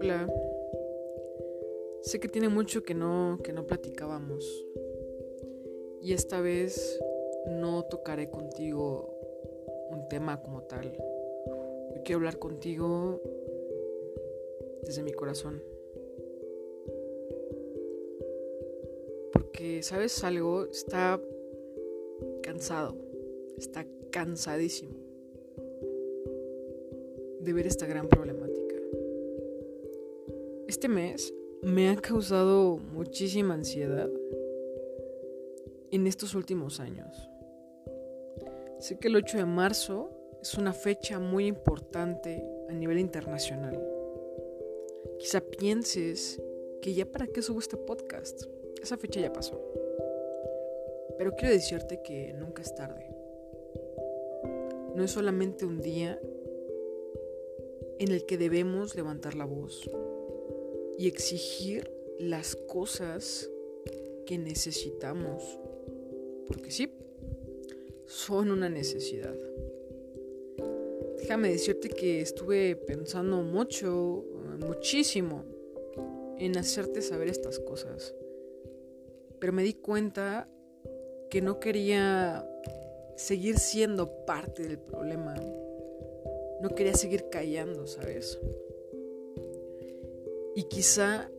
Hola. Sé que tiene mucho que no que no platicábamos. Y esta vez no tocaré contigo un tema como tal. Yo quiero hablar contigo desde mi corazón. Porque, ¿sabes algo? Está cansado. Está cansadísimo de ver esta gran problemática. Este mes me ha causado muchísima ansiedad en estos últimos años. Sé que el 8 de marzo es una fecha muy importante a nivel internacional. Quizá pienses que ya para qué subo este podcast. Esa fecha ya pasó. Pero quiero decirte que nunca es tarde. No es solamente un día en el que debemos levantar la voz y exigir las cosas que necesitamos. Porque sí, son una necesidad. Déjame decirte que estuve pensando mucho, muchísimo, en hacerte saber estas cosas. Pero me di cuenta que no quería seguir siendo parte del problema. No quería seguir callando, ¿sabes? Y quizá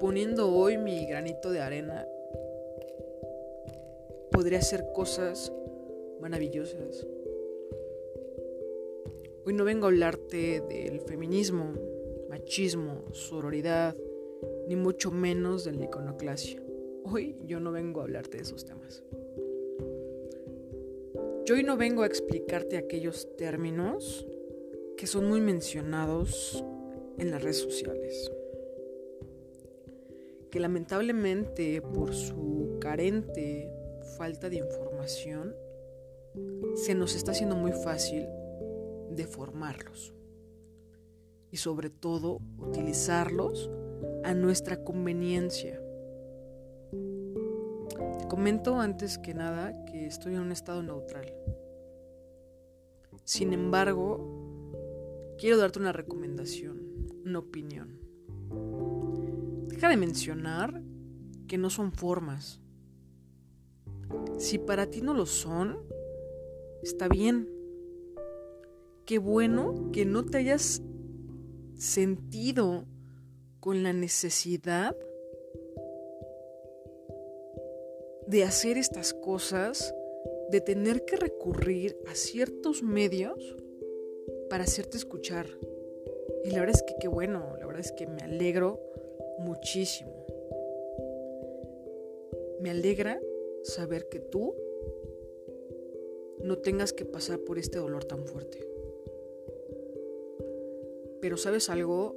poniendo hoy mi granito de arena, podría hacer cosas maravillosas. Hoy no vengo a hablarte del feminismo, machismo, sororidad, ni mucho menos del iconoclasia. Hoy yo no vengo a hablarte de esos temas. Yo hoy no vengo a explicarte aquellos términos que son muy mencionados en las redes sociales. Que lamentablemente por su carente falta de información se nos está haciendo muy fácil deformarlos y sobre todo utilizarlos a nuestra conveniencia. Comento antes que nada que estoy en un estado neutral. Sin embargo, quiero darte una recomendación, una opinión. Deja de mencionar que no son formas. Si para ti no lo son, está bien. Qué bueno que no te hayas sentido con la necesidad de hacer estas cosas, de tener que recurrir a ciertos medios para hacerte escuchar. Y la verdad es que qué bueno, la verdad es que me alegro muchísimo. Me alegra saber que tú no tengas que pasar por este dolor tan fuerte. Pero sabes algo,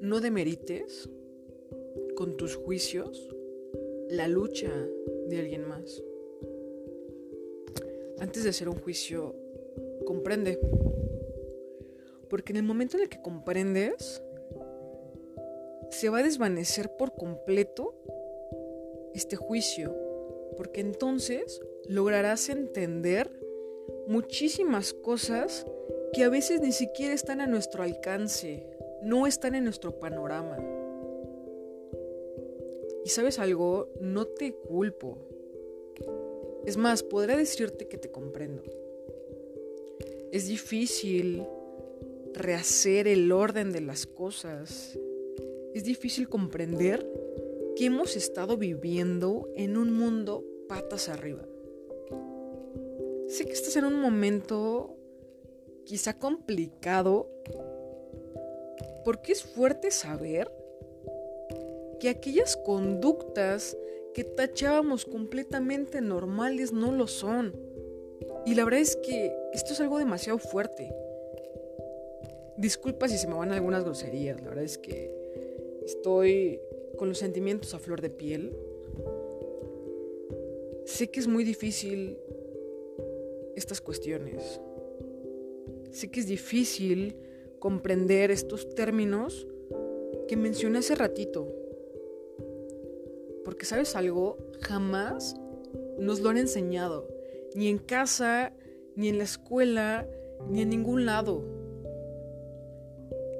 no demerites con tus juicios la lucha de alguien más. Antes de hacer un juicio, comprende. Porque en el momento en el que comprendes, se va a desvanecer por completo este juicio. Porque entonces lograrás entender muchísimas cosas que a veces ni siquiera están a nuestro alcance, no están en nuestro panorama. Y sabes algo, no te culpo. Es más, podré decirte que te comprendo. Es difícil rehacer el orden de las cosas. Es difícil comprender que hemos estado viviendo en un mundo patas arriba. Sé que estás en un momento quizá complicado porque es fuerte saber que aquellas conductas que tachábamos completamente normales no lo son. Y la verdad es que esto es algo demasiado fuerte. Disculpa si se me van algunas groserías, la verdad es que estoy con los sentimientos a flor de piel. Sé que es muy difícil estas cuestiones. Sé que es difícil comprender estos términos que mencioné hace ratito. Porque sabes algo, jamás nos lo han enseñado, ni en casa, ni en la escuela, ni en ningún lado.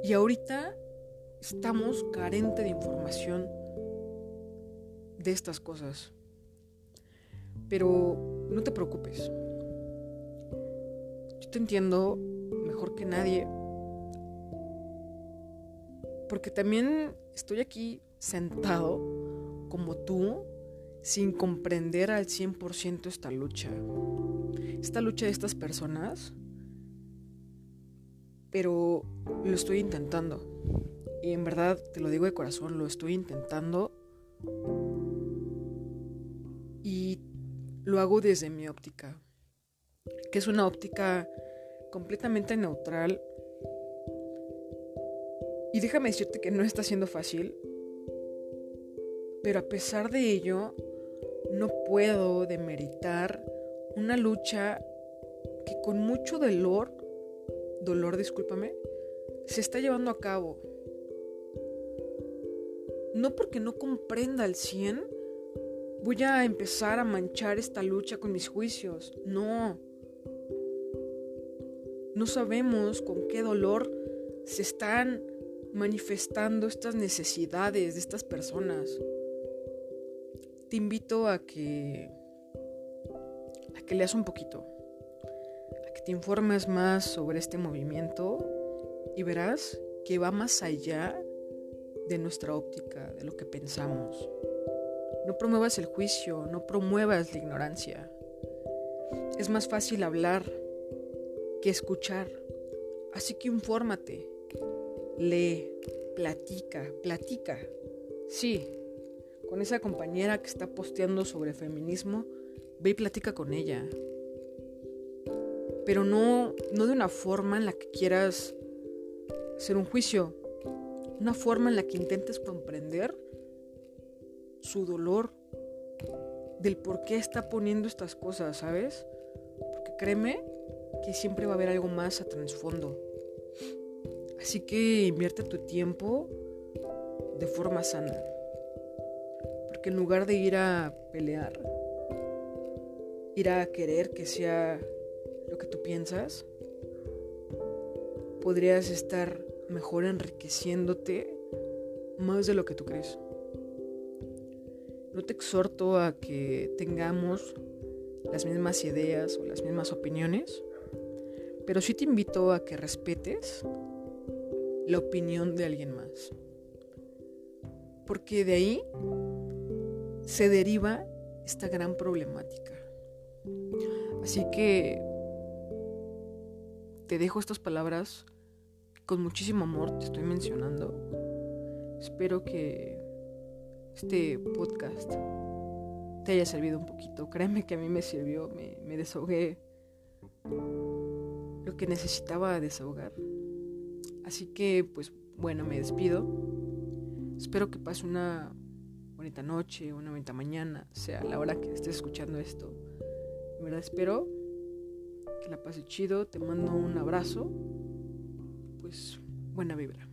Y ahorita estamos carentes de información de estas cosas. Pero no te preocupes. Yo te entiendo mejor que nadie. Porque también estoy aquí sentado como tú sin comprender al 100% esta lucha. Esta lucha de estas personas. Pero lo estoy intentando. Y en verdad, te lo digo de corazón, lo estoy intentando. Y lo hago desde mi óptica. Que es una óptica completamente neutral. Y déjame decirte que no está siendo fácil. Pero a pesar de ello, no puedo demeritar una lucha que con mucho dolor, dolor discúlpame, se está llevando a cabo. No porque no comprenda al 100, voy a empezar a manchar esta lucha con mis juicios. No. No sabemos con qué dolor se están manifestando estas necesidades de estas personas te invito a que a que leas un poquito, a que te informes más sobre este movimiento y verás que va más allá de nuestra óptica, de lo que pensamos. No promuevas el juicio, no promuevas la ignorancia. Es más fácil hablar que escuchar. Así que infórmate, lee, platica, platica. Sí, con esa compañera que está posteando sobre feminismo, ve y platica con ella. Pero no, no de una forma en la que quieras hacer un juicio, una forma en la que intentes comprender su dolor, del por qué está poniendo estas cosas, ¿sabes? Porque créeme que siempre va a haber algo más a trasfondo. Así que invierte tu tiempo de forma sana en lugar de ir a pelear, ir a querer que sea lo que tú piensas, podrías estar mejor enriqueciéndote más de lo que tú crees. No te exhorto a que tengamos las mismas ideas o las mismas opiniones, pero sí te invito a que respetes la opinión de alguien más. Porque de ahí se deriva esta gran problemática. Así que te dejo estas palabras con muchísimo amor, te estoy mencionando. Espero que este podcast te haya servido un poquito. Créeme que a mí me sirvió, me, me desahogué lo que necesitaba desahogar. Así que, pues bueno, me despido. Espero que pase una bonita noche, una bonita mañana, sea la hora que estés escuchando esto. De verdad espero que la pase chido, te mando un abrazo, pues buena vibra.